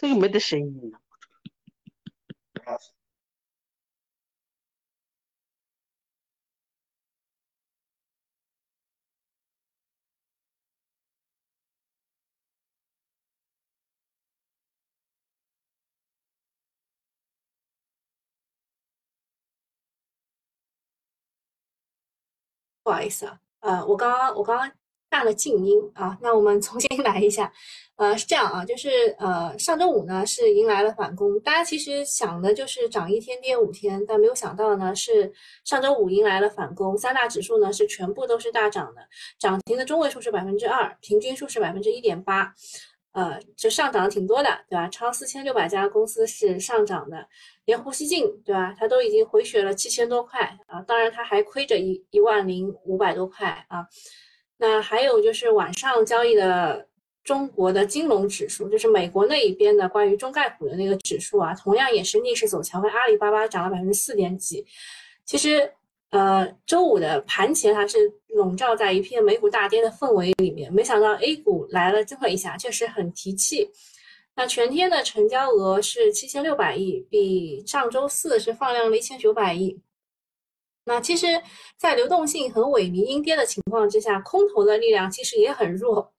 这个没得声音呢。不好意思啊，呃，我刚刚我刚刚按了静音啊，那我们重新 来一下，呃，是这样啊，就是呃，上周五呢是迎来了反攻，大家其实想的就是涨一天跌五天，但没有想到呢是上周五迎来了反攻，三大指数呢是全部都是大涨的，涨停的中位数是百分之二，平均数是百分之一点八。呃，就上涨挺多的，对吧？超四千六百家公司是上涨的，连呼吸镜，对吧？它都已经回血了七千多块啊，当然它还亏着一一万零五百多块啊。那还有就是晚上交易的中国的金融指数，就是美国那一边的关于中概股的那个指数啊，同样也是逆势走强，为阿里巴巴涨了百分之四点几。其实。呃，周五的盘前还是笼罩在一片美股大跌的氛围里面，没想到 A 股来了这么一下，确实很提气。那全天的成交额是七千六百亿，比上周四是放量了一千九百亿。那其实，在流动性很萎靡、阴跌的情况之下，空头的力量其实也很弱。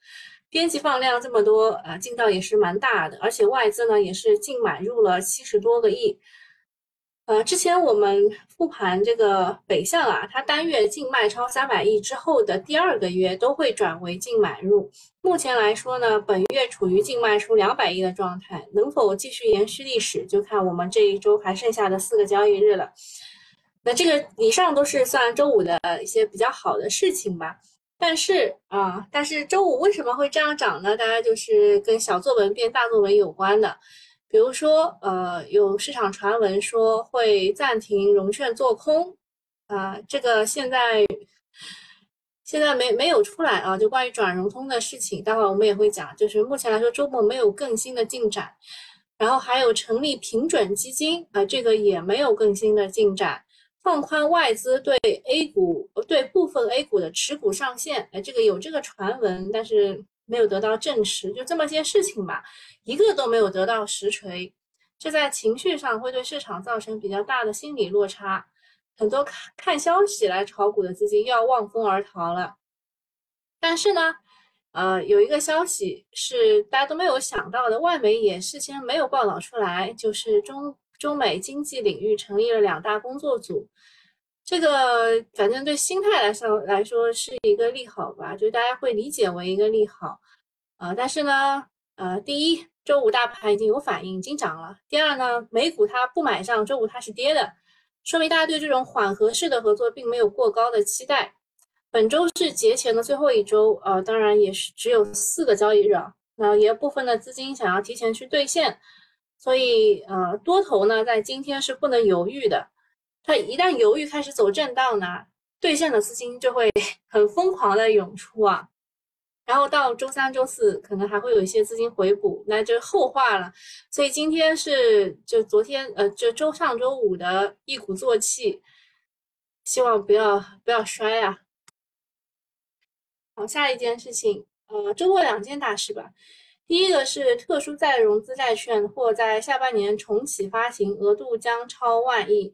边际放量这么多，呃，劲道也是蛮大的，而且外资呢也是净买入了七十多个亿。呃，之前我们复盘这个北向啊，它单月净卖超三百亿之后的第二个月都会转为净买入。目前来说呢，本月处于净卖出两百亿的状态，能否继续延续历史，就看我们这一周还剩下的四个交易日了。那这个以上都是算周五的一些比较好的事情吧。但是啊，但是周五为什么会这样涨呢？大家就是跟小作文变大作文有关的。比如说，呃，有市场传闻说会暂停融券做空，啊，这个现在现在没没有出来啊，就关于转融通的事情，待会儿我们也会讲。就是目前来说，周末没有更新的进展，然后还有成立平准基金，啊，这个也没有更新的进展。放宽外资对 A 股对部分 A 股的持股上限，哎，这个有这个传闻，但是。没有得到证实，就这么些事情吧，一个都没有得到实锤，这在情绪上会对市场造成比较大的心理落差，很多看看消息来炒股的资金又要望风而逃了。但是呢，呃，有一个消息是大家都没有想到的，外媒也事先没有报道出来，就是中中美经济领域成立了两大工作组。这个反正对心态来说来说是一个利好吧，就大家会理解为一个利好，啊，但是呢，呃，第一，周五大盘已经有反应，已经涨了；第二呢，美股它不买账，周五它是跌的，说明大家对这种缓和式的合作并没有过高的期待。本周是节前的最后一周，呃，当然也是只有四个交易日啊，那也有部分的资金想要提前去兑现，所以呃，多头呢在今天是不能犹豫的。它一旦犹豫开始走震荡呢，兑现的资金就会 很疯狂的涌出啊，然后到周三、周四可能还会有一些资金回补，那就后话了。所以今天是就昨天呃，就周上周五的一鼓作气，希望不要不要摔啊。好，下一件事情，呃，周末两件大事吧。第一个是特殊再融资债券或在下半年重启发行，额度将超万亿。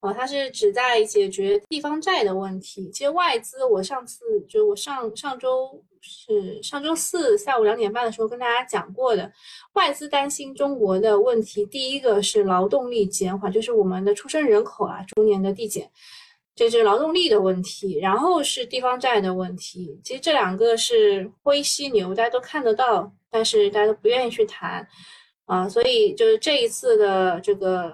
啊，它是旨在解决地方债的问题。其实外资，我上次就我上上周是上周四下午两点半的时候跟大家讲过的，外资担心中国的问题，第一个是劳动力减缓，就是我们的出生人口啊逐年的递减，这是劳动力的问题，然后是地方债的问题。其实这两个是灰犀牛，大家都看得到，但是大家都不愿意去谈啊，所以就是这一次的这个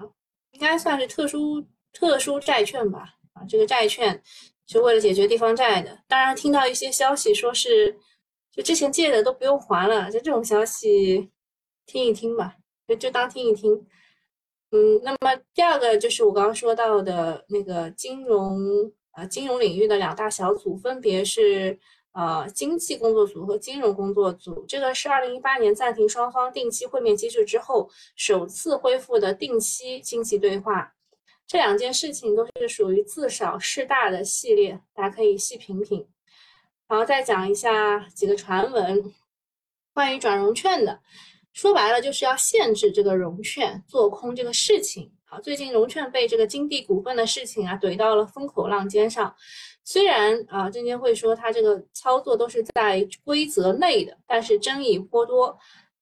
应该算是特殊。特殊债券吧，啊，这个债券是为了解决地方债的。当然，听到一些消息说是，就之前借的都不用还了，就这种消息，听一听吧，就就当听一听。嗯，那么第二个就是我刚刚说到的那个金融，呃，金融领域的两大小组，分别是呃经济工作组和金融工作组。这个是二零一八年暂停双方定期会面机制之后，首次恢复的定期经济对话。这两件事情都是属于自小事大的系列，大家可以细品品。然后再讲一下几个传闻，关于转融券的。说白了就是要限制这个融券做空这个事情。啊，最近融券被这个金地股份的事情啊怼到了风口浪尖上。虽然啊，证监会说它这个操作都是在规则内的，但是争议颇多，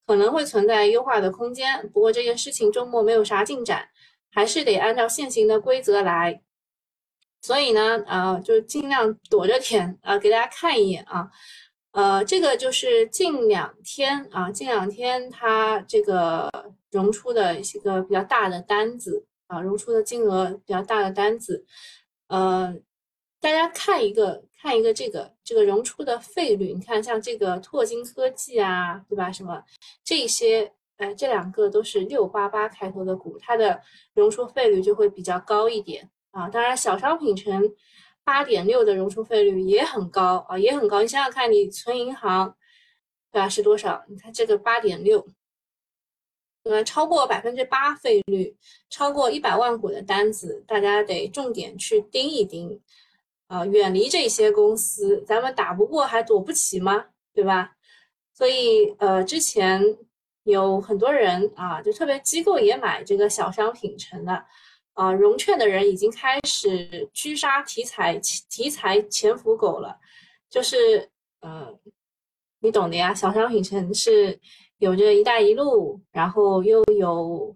可能会存在优化的空间。不过这件事情周末没有啥进展，还是得按照现行的规则来。所以呢，啊，就尽量躲着点啊，给大家看一眼啊。呃，这个就是近两天啊，近两天它这个融出的一个比较大的单子啊，融出的金额比较大的单子，呃，大家看一个看一个这个这个融出的费率，你看像这个拓金科技啊，对吧？什么这些，哎，这两个都是六八八开头的股，它的融出费率就会比较高一点啊。当然，小商品城。八点六的融出费率也很高啊，也很高。你想想看，你存银行，对吧？是多少？你看这个八点六，呃，超过百分之八费率，超过一百万股的单子，大家得重点去盯一盯啊，远离这些公司。咱们打不过还躲不起吗？对吧？所以呃，之前有很多人啊，就特别机构也买这个小商品城的。啊，融券的人已经开始狙杀题材题材潜伏狗了，就是，呃，你懂的呀。小商品城是有这个“一带一路”，然后又有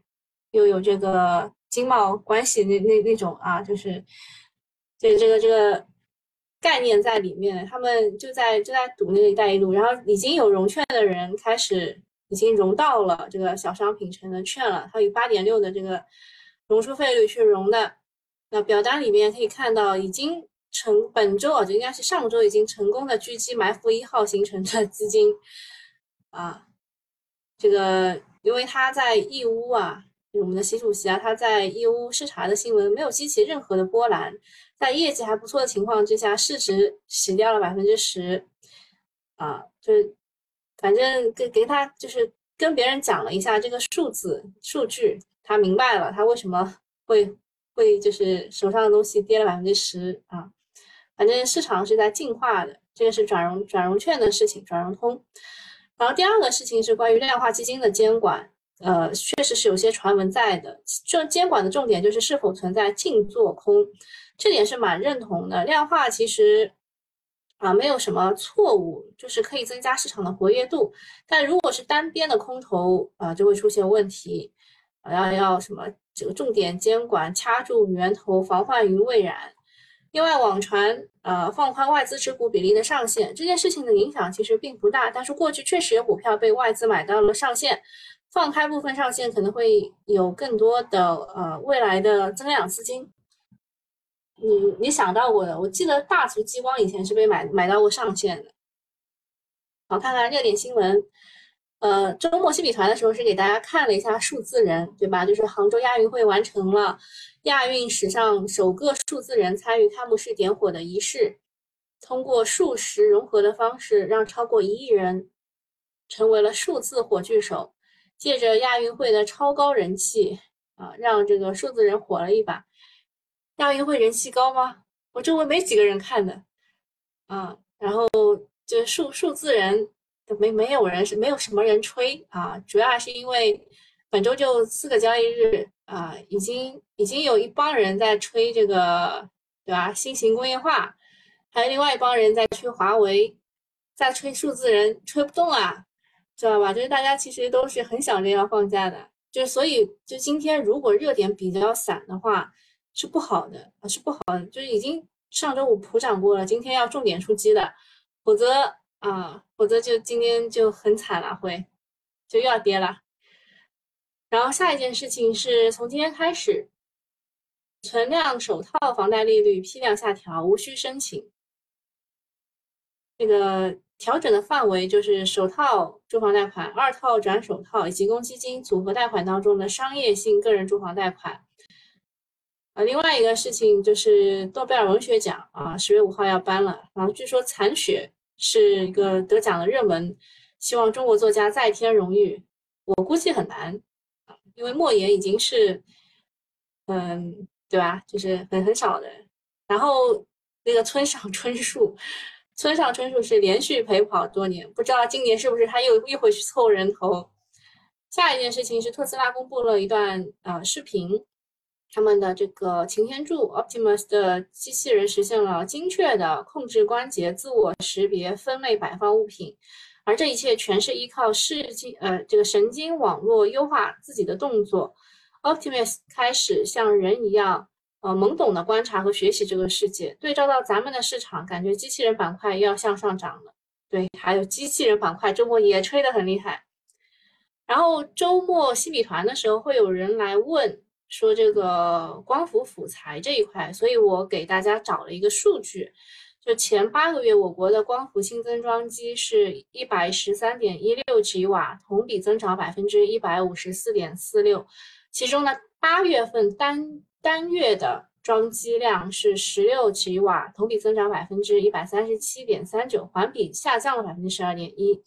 又有这个经贸关系那那那种啊，就是这这个这个概念在里面，他们就在就在赌那个“一带一路”，然后已经有融券的人开始已经融到了这个小商品城的券了，它有八点六的这个。融出费率去融的，那表单里面可以看到，已经成本周啊，就应该是上周已经成功的狙击埋伏一号形成的资金啊，这个因为他在义乌啊，我们的习主席啊，他在义乌视察的新闻没有激起任何的波澜，在业绩还不错的情况之下，市值洗掉了百分之十啊，就反正给给他就是跟别人讲了一下这个数字数据。他明白了，他为什么会会就是手上的东西跌了百分之十啊？反正市场是在进化的，这个是转融转融券的事情，转融通。然后第二个事情是关于量化基金的监管，呃，确实是有些传闻在的。这监管的重点就是是否存在净做空，这点是蛮认同的。量化其实啊没有什么错误，就是可以增加市场的活跃度，但如果是单边的空头啊，就会出现问题。要要什么？这个重点监管，掐住源头，防患于未然。另外，网传呃放宽外资持股比例的上限，这件事情的影响其实并不大。但是过去确实有股票被外资买到了上限，放开部分上限，可能会有更多的呃未来的增量资金。你你想到过的？我记得大族激光以前是被买买到过上限的。好，看看热点新闻。呃，周末新米团的时候是给大家看了一下数字人，对吧？就是杭州亚运会完成了亚运史上首个数字人参与开幕式点火的仪式，通过数实融合的方式，让超过一亿人成为了数字火炬手。借着亚运会的超高人气啊，让这个数字人火了一把。亚运会人气高吗？我周围没几个人看的啊。然后就数数字人。没没有人是没有什么人吹啊，主要还是因为本周就四个交易日啊，已经已经有一帮人在吹这个，对吧？新型工业化，还有另外一帮人在吹华为，在吹数字人，吹不动啊，知道吧？就是大家其实都是很想着要放假的，就所以就今天如果热点比较散的话，是不好的啊，是不好的，就是已经上周五普涨过了，今天要重点出击的，否则。啊，否则就今天就很惨了，会就又要跌了。然后下一件事情是从今天开始，存量首套房贷利率批量下调，无需申请。这个调整的范围就是首套住房贷款、二套转首套以及公积金组合贷款当中的商业性个人住房贷款。啊，另外一个事情就是诺贝尔文学奖啊，十月五号要颁了，然后据说残雪。是一个得奖的热门，希望中国作家再添荣誉，我估计很难，因为莫言已经是，嗯，对吧？就是很很少的。然后那个村上春树，村上春树是连续陪跑多年，不知道今年是不是他又又回去凑人头。下一件事情是特斯拉公布了一段呃视频，他们的这个擎天柱 Optimus 的机器人实现了精确的控制关节、自我识别、分类摆放物品，而这一切全是依靠视经呃这个神经网络优化自己的动作。Optimus 开始像人一样呃懵懂的观察和学习这个世界。对照到咱们的市场，感觉机器人板块要向上涨了。对，还有机器人板块周末也吹得很厉害。然后周末新米团的时候，会有人来问说这个光伏辅材这一块，所以我给大家找了一个数据，就前八个月我国的光伏新增装机是一百十三点一六吉瓦，同比增长百分之一百五十四点四六，其中呢八月份单单月的装机量是十六吉瓦，同比增长百分之一百三十七点三九，环比下降了百分之十二点一。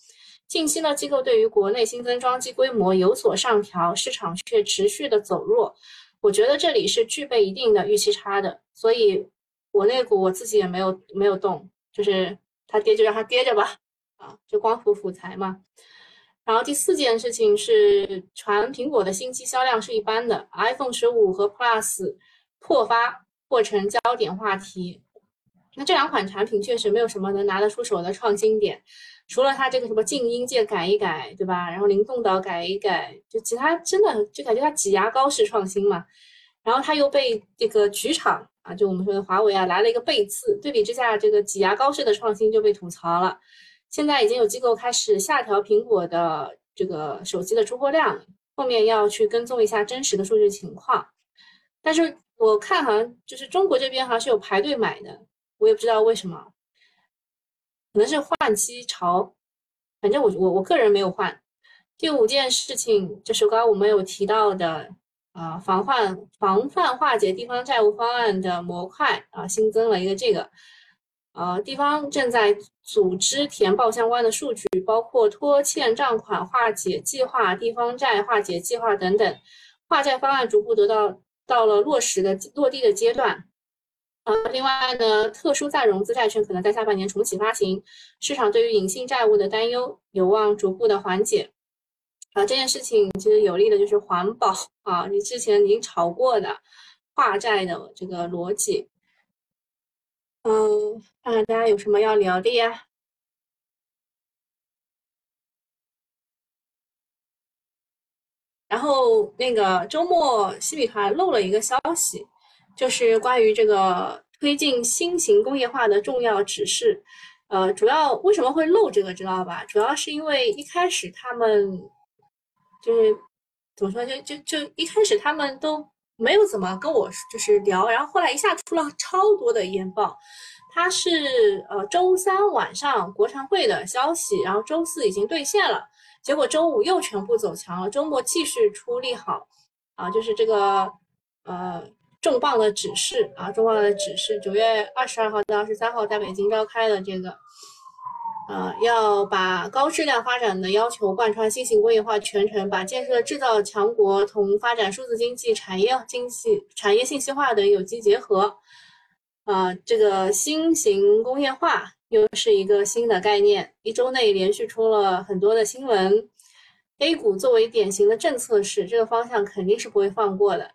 近期呢，机构对于国内新增装机规模有所上调，市场却持续的走弱。我觉得这里是具备一定的预期差的，所以我那股我自己也没有没有动，就是它跌就让它跌着吧，啊，就光伏辅材嘛。然后第四件事情是传苹果的新机销量是一般的，iPhone 十五和 Plus 破发或成焦点话题。那这两款产品确实没有什么能拿得出手的创新点。除了它这个什么静音键改一改，对吧？然后灵动岛改一改，就其他真的就感觉它挤牙膏式创新嘛。然后它又被这个局厂啊，就我们说的华为啊，来了一个背刺。对比之下，这个挤牙膏式的创新就被吐槽了。现在已经有机构开始下调苹果的这个手机的出货量，后面要去跟踪一下真实的数据情况。但是我看好像就是中国这边好像是有排队买的，我也不知道为什么。可能是换机潮，反正我我我个人没有换。第五件事情就是刚刚我们有提到的，啊，防范防范化解地方债务方案的模块啊，新增了一个这个，呃，地方正在组织填报相关的数据，包括拖欠账款化解计划、地方债化解计划等等，化债方案逐步得到到了落实的落地的阶段。呃，另外呢，特殊再融资债券可能在下半年重启发行，市场对于隐性债务的担忧有望逐步的缓解。啊，这件事情其实有利的就是环保啊，你之前已经炒过的化债的这个逻辑。嗯，看看大家有什么要聊的呀？然后那个周末西米团漏了一个消息。就是关于这个推进新型工业化的重要指示，呃，主要为什么会漏这个知道吧？主要是因为一开始他们就是怎么说，就就就一开始他们都没有怎么跟我就是聊，然后后来一下出了超多的研报，它是呃周三晚上国常会的消息，然后周四已经兑现了，结果周五又全部走强了，周末继续出利好，啊，就是这个呃。重磅的指示啊，重磅的指示，九月二十二号到二十三号在北京召开的这个，呃，要把高质量发展的要求贯穿新型工业化全程，把建设制造强国同发展数字经济、产业经济、产业信息化等有机结合。啊，这个新型工业化又是一个新的概念，一周内连续出了很多的新闻。A 股作为典型的政策市，这个方向肯定是不会放过的。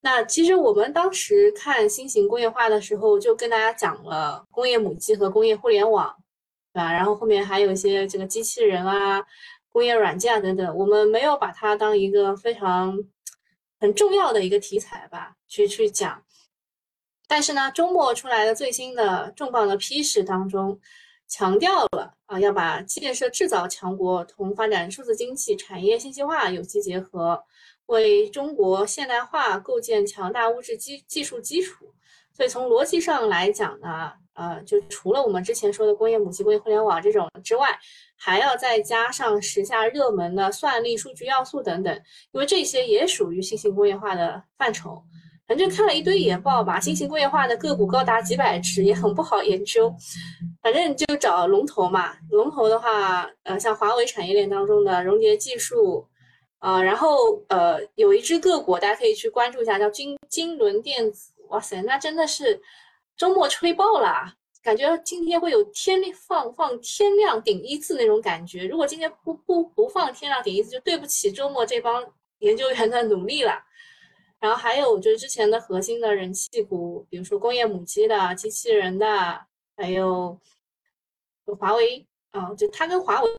那其实我们当时看新型工业化的时候，就跟大家讲了工业母机和工业互联网，对吧？然后后面还有一些这个机器人啊、工业软件啊等等，我们没有把它当一个非常很重要的一个题材吧去去讲。但是呢，周末出来的最新的重磅的批示当中，强调了啊，要把建设制造强国同发展数字经济、产业信息化有机结合。为中国现代化构建强大物质基技术基础，所以从逻辑上来讲呢，呃，就除了我们之前说的工业母机、工业互联网这种之外，还要再加上时下热门的算力、数据要素等等，因为这些也属于新型工业化的范畴。反正看了一堆研报吧，新型工业化的个股高达几百只，也很不好研究。反正就找龙头嘛，龙头的话，呃，像华为产业链当中的融叠技术。啊，然后呃，有一只个股，大家可以去关注一下，叫金金轮电子。哇塞，那真的是周末吹爆了，感觉今天会有天放放天亮顶一次那种感觉。如果今天不不不放天亮顶一次，就对不起周末这帮研究员的努力了。然后还有就是之前的核心的人气股，比如说工业母机的、机器人的，还有华为啊，就它跟华为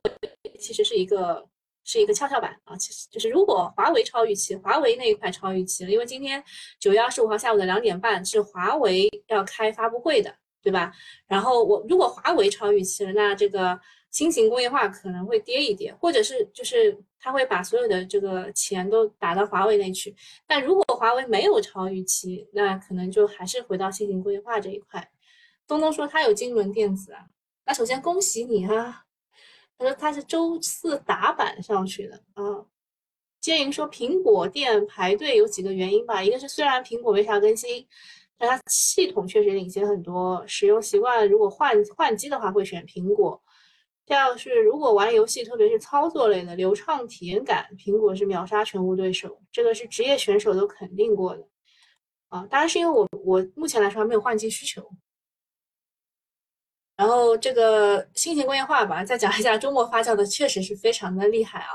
其实是一个是一个跷跷板啊。其实就是如果华为超预期，华为那一块超预期了，因为今天九月二十五号下午的两点半是华为要开发布会的，对吧？然后我如果华为超预期了，那这个。新型工业化可能会跌一跌，或者是就是他会把所有的这个钱都打到华为那去。但如果华为没有超预期，那可能就还是回到新型工业化这一块。东东说他有金轮电子啊，那首先恭喜你哈。他说他是周四打板上去的啊。建莹说苹果店排队有几个原因吧，一个是虽然苹果没啥更新，但它系统确实领先很多，使用习惯如果换换机的话会选苹果。第二个是，如果玩游戏，特别是操作类的流畅体验感，苹果是秒杀全部对手。这个是职业选手都肯定过的啊。当然是因为我我目前来说还没有换机需求。然后这个新型工业化吧，再讲一下中国发酵的确实是非常的厉害啊。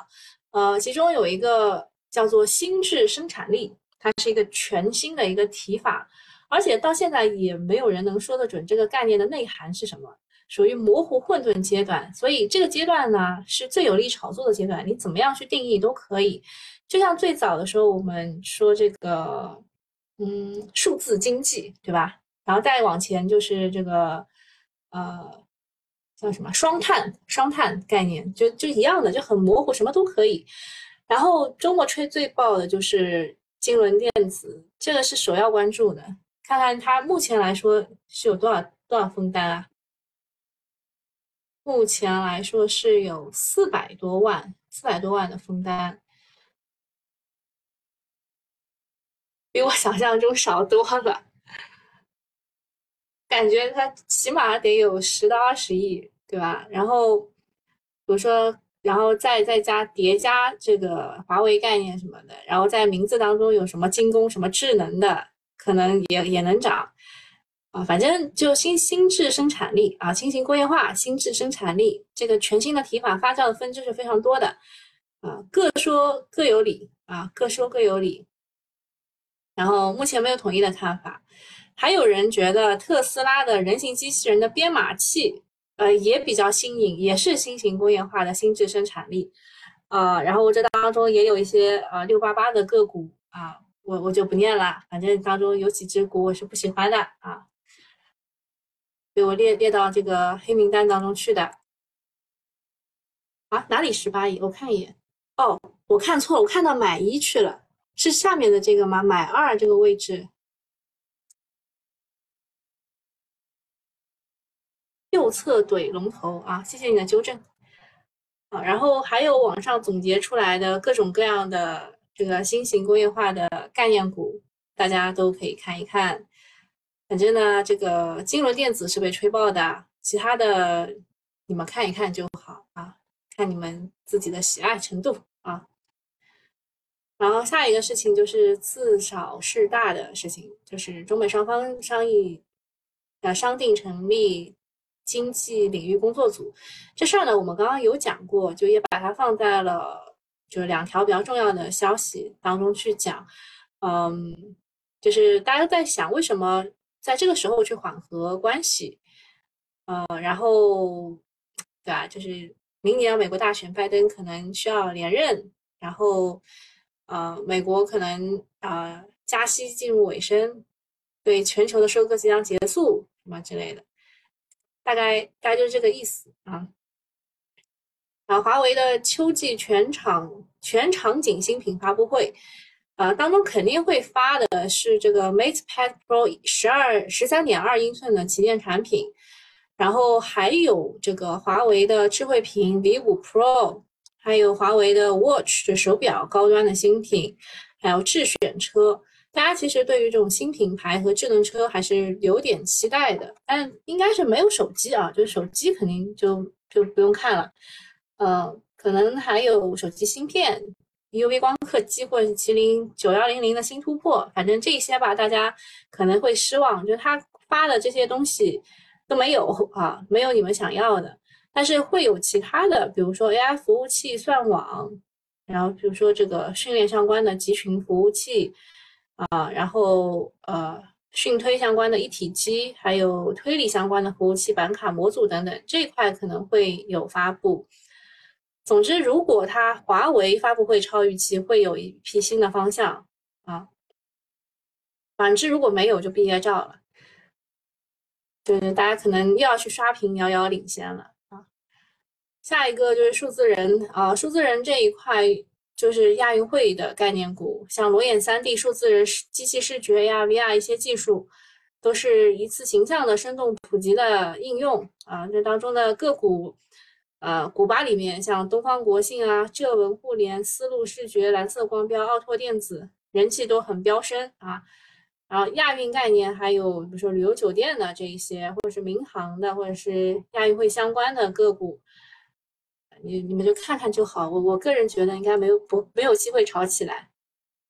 呃，其中有一个叫做新智生产力，它是一个全新的一个提法，而且到现在也没有人能说得准这个概念的内涵是什么。属于模糊混沌阶段，所以这个阶段呢是最有利炒作的阶段。你怎么样去定义都可以。就像最早的时候，我们说这个，嗯，数字经济，对吧？然后再往前就是这个，呃，叫什么双碳？双碳概念就就一样的，就很模糊，什么都可以。然后周末吹最爆的就是金轮电子，这个是首要关注的。看看它目前来说是有多少多少封单啊？目前来说是有四百多万，四百多万的封单，比我想象中少多了。感觉它起码得有十到二十亿，对吧？然后，比如说，然后再再加叠加这个华为概念什么的，然后在名字当中有什么精工、什么智能的，可能也也能涨。啊，反正就新新质生产力啊，新型工业化、新质生产力这个全新的提法发酵的分支是非常多的啊，各说各有理啊，各说各有理。然后目前没有统一的看法，还有人觉得特斯拉的人形机器人的编码器呃也比较新颖，也是新型工业化的新质生产力啊。然后我这当中也有一些呃六八八的个股啊，我我就不念了，反正当中有几只股我是不喜欢的啊。被我列列到这个黑名单当中去的啊？哪里十八亿？我看一眼。哦，我看错了，我看到买一去了，是下面的这个吗？买二这个位置，右侧怼龙头啊！谢谢你的纠正啊。然后还有网上总结出来的各种各样的这个新型工业化的概念股，大家都可以看一看。反正呢，这个金融电子是被吹爆的，其他的你们看一看就好啊，看你们自己的喜爱程度啊。然后下一个事情就是自少事大的事情，就是中美双方商议呃商定成立经济领域工作组。这事儿呢，我们刚刚有讲过，就也把它放在了就是两条比较重要的消息当中去讲。嗯，就是大家在想为什么？在这个时候去缓和关系，呃，然后，对吧？就是明年美国大选，拜登可能需要连任，然后，呃，美国可能啊加息进入尾声，对全球的收割即将结束，什么之类的，大概大概就是这个意思啊。啊，华为的秋季全场全场景新品发布会。呃，当中肯定会发的是这个 MatePad Pro 十二十三点二英寸的旗舰产品，然后还有这个华为的智慧屏 V 五 Pro，还有华为的 Watch 的手表高端的新品，还有智选车。大家其实对于这种新品牌和智能车还是有点期待的，但应该是没有手机啊，就是手机肯定就就不用看了。呃，可能还有手机芯片。UV 光刻机或者是麒麟九幺零零的新突破，反正这些吧，大家可能会失望。就他发的这些东西，都没有啊，没有你们想要的，但是会有其他的，比如说 AI 服务器、算网，然后比如说这个训练相关的集群服务器啊，然后呃训推相关的一体机，还有推理相关的服务器、板卡、模组等等，这一块可能会有发布。总之，如果它华为发布会超预期，会有一批新的方向啊。反之，如果没有，就毕业照了。对对，大家可能又要去刷屏，遥遥领先了啊。下一个就是数字人啊，数字人这一块就是亚运会的概念股，像裸眼 3D、数字人、机器视觉呀、VR 一些技术，都是一次形象的生动普及的应用啊。这当中的个股。呃，股吧里面像东方国信啊、浙文互联、丝路视觉、蓝色光标、奥拓电子，人气都很飙升啊。然后亚运概念还有比如说旅游酒店的这一些，或者是民航的，或者是亚运会相关的个股，你你们就看看就好。我我个人觉得应该没有不没有机会炒起来。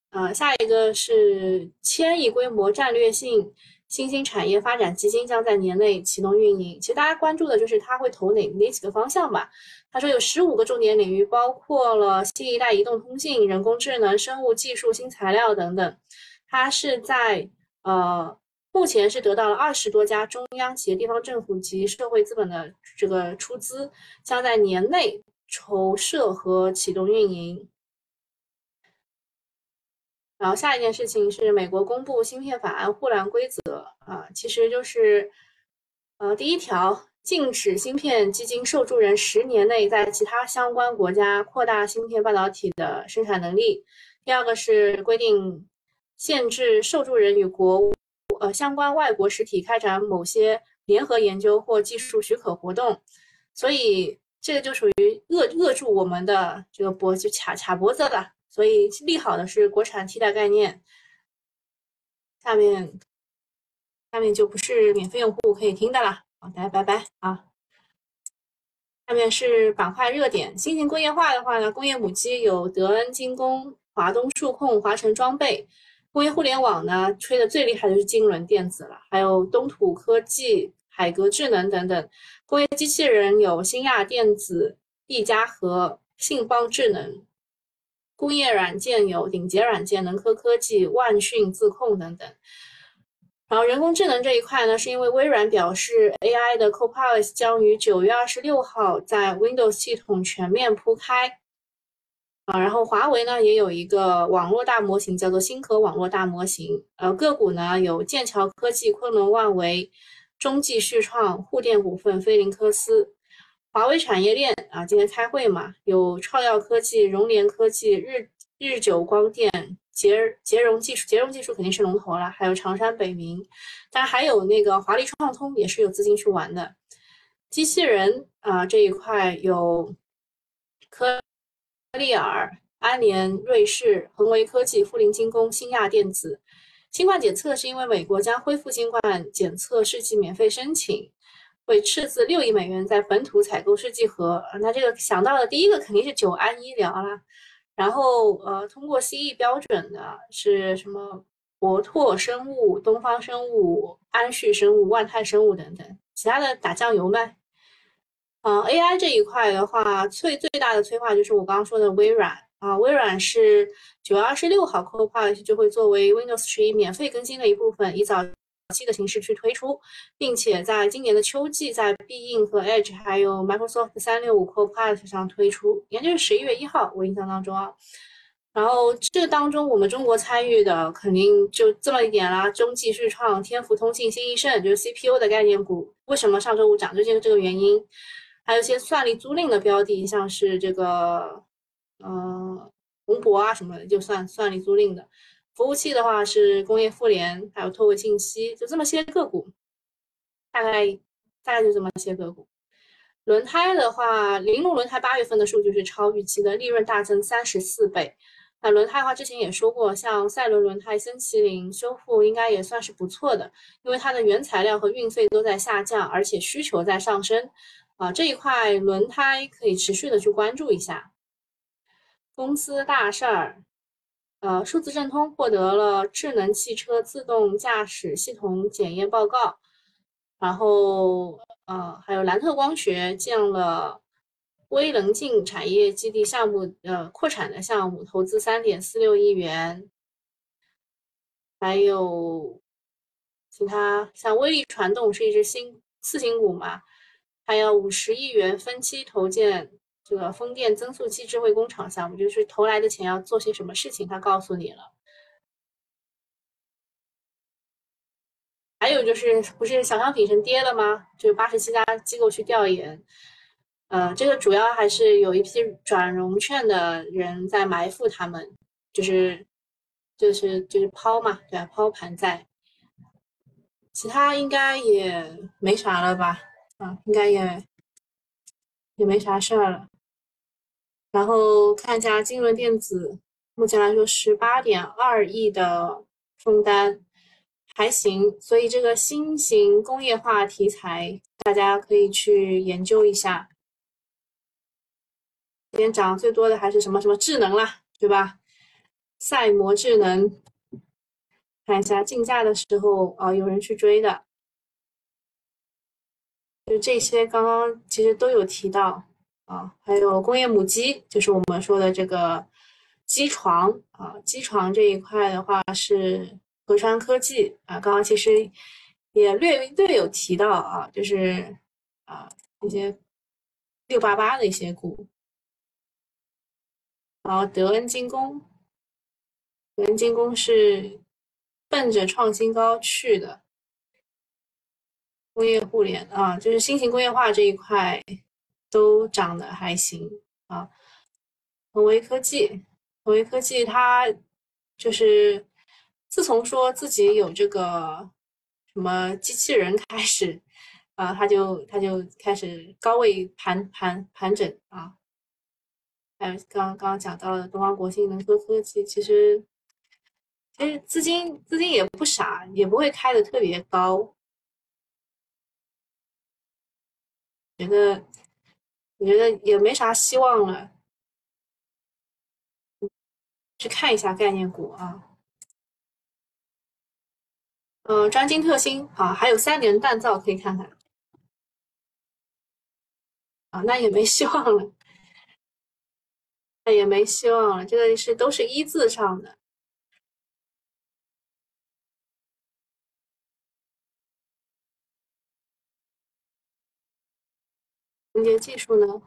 啊，下一个是千亿规模战略性。新兴产业发展基金将在年内启动运营。其实大家关注的就是它会投哪哪几个方向吧。他说有十五个重点领域，包括了新一代移动通信、人工智能、生物技术、新材料等等。它是在呃目前是得到了二十多家中央企业、地方政府及社会资本的这个出资，将在年内筹设和启动运营。然后下一件事情是美国公布芯片法案护栏规则啊，其实就是，呃，第一条禁止芯片基金受助人十年内在其他相关国家扩大芯片半导体的生产能力。第二个是规定限制受助人与国务呃相关外国实体开展某些联合研究或技术许可活动。所以这个就属于扼扼住我们的这个脖就卡卡脖子了。所以利好的是国产替代概念，下面下面就不是免费用户可以听的了，好，大家拜拜啊。下面是板块热点，新型工业化的话呢，工业母机有德恩精工、华东数控、华晨装备；工业互联网呢，吹的最厉害的是金轮电子了，还有东土科技、海格智能等等；工业机器人有新亚电子、易家和信邦智能。工业软件有顶杰软件、能科科技、万讯自控等等。然后人工智能这一块呢，是因为微软表示 AI 的 Copilot 将于九月二十六号在 Windows 系统全面铺开。啊，然后华为呢也有一个网络大模型，叫做星河网络大模型。呃，个股呢有剑桥科技、昆仑万维、中继旭创、沪电股份、飞凌科斯。华为产业链啊，今天开会嘛，有创耀科技、融联科技、日日久光电、捷捷融技术，捷融技术肯定是龙头了，还有长山北明，当然还有那个华丽创通也是有资金去玩的。机器人啊这一块有科利尔、安联、瑞士、恒维科技、富临精工、新亚电子。新冠检测是因为美国将恢复新冠检测试剂免费申请。会斥资六亿美元在本土采购试剂盒，那这个想到的第一个肯定是久安医疗啦，然后呃，通过 CE 标准的是什么？博拓生物、东方生物、安旭生物、万泰生物等等，其他的打酱油呗嗯。，AI 这一块的话，最最大的催化就是我刚刚说的微软啊，微软是九月二十六号 Copilot 就会作为 Windows 十一免费更新的一部分，以早。期的形式去推出，并且在今年的秋季，在必应和 Edge 还有 Microsoft 三六五 Copilot 上推出，应该就是十一月一号，我印象当中啊。然后这当中我们中国参与的肯定就这么一点啦，中继旭创、天福通信、新易盛，就是 CPU 的概念股。为什么上周五涨？就是这个原因。还有一些算力租赁的标的，像是这个，呃，宏博啊什么的，就算算力租赁的。服务器的话是工业互联，还有拓维信息，就这么些个股，大概大概就这么些个股。轮胎的话，铃木轮胎八月份的数据是超预期的，利润大增三十四倍。那轮胎的话，之前也说过，像赛轮轮胎、森麒麟修复应该也算是不错的，因为它的原材料和运费都在下降，而且需求在上升。啊，这一块轮胎可以持续的去关注一下。公司大事儿。呃，数字正通获得了智能汽车自动驾驶系统检验报告。然后呃还有蓝特光学建了微棱镜产业基地项目呃扩产的项目，投资三点四六亿元，还有其他像威力传动是一只新次新股嘛，还有五十亿元分期投建这个风电增速器智慧工厂项目，就是投来的钱要做些什么事情，他告诉你了。还有就是，不是小商品城跌了吗？就八十七家机构去调研，呃，这个主要还是有一批转融券的人在埋伏他们，就是就是就是抛嘛，对吧？抛盘在，其他应该也没啥了吧？应该也也没啥事儿了。然后看一下金轮电子，目前来说十八点二亿的封单。还行，所以这个新型工业化题材，大家可以去研究一下。今天涨最多的还是什么什么智能啦，对吧？赛摩智能，看一下竞价的时候啊，有人去追的，就这些刚刚其实都有提到啊，还有工业母机，就是我们说的这个机床啊，机床这一块的话是。合川科技啊，刚刚其实也略略有提到啊，就是啊一些六八八的一些股，然后德恩精工，德恩精工是奔着创新高去的，工业互联啊，就是新型工业化这一块都涨得还行啊，恒威科技，恒威科技它就是。自从说自己有这个什么机器人开始，啊，他就他就开始高位盘盘盘整啊。还有刚刚刚讲到的东方国信、能科科技，其实其实资金资金也不傻，也不会开的特别高。觉得我觉得也没啥希望了，去看一下概念股啊。嗯，专精特新啊，还有三联锻造可以看看啊，那也没希望了，那也没希望了。这个是都是一字上的。连接技术呢？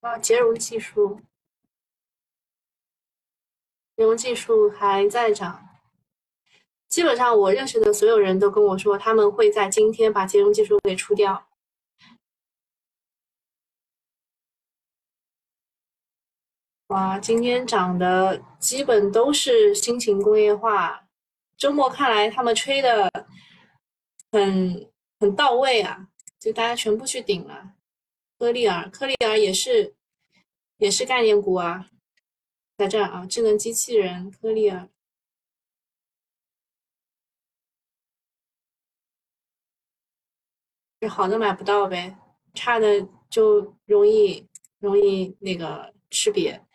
啊，捷容技术，捷容技术还在涨。基本上我认识的所有人都跟我说，他们会在今天把金融技术给出掉。哇，今天涨的基本都是新型工业化。周末看来他们吹的很很到位啊，就大家全部去顶了。科利尔，科利尔也是也是概念股啊，在这儿啊，智能机器人，科利尔。好的买不到呗，差的就容易容易那个识别。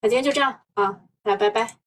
那今天就这样啊，来拜拜。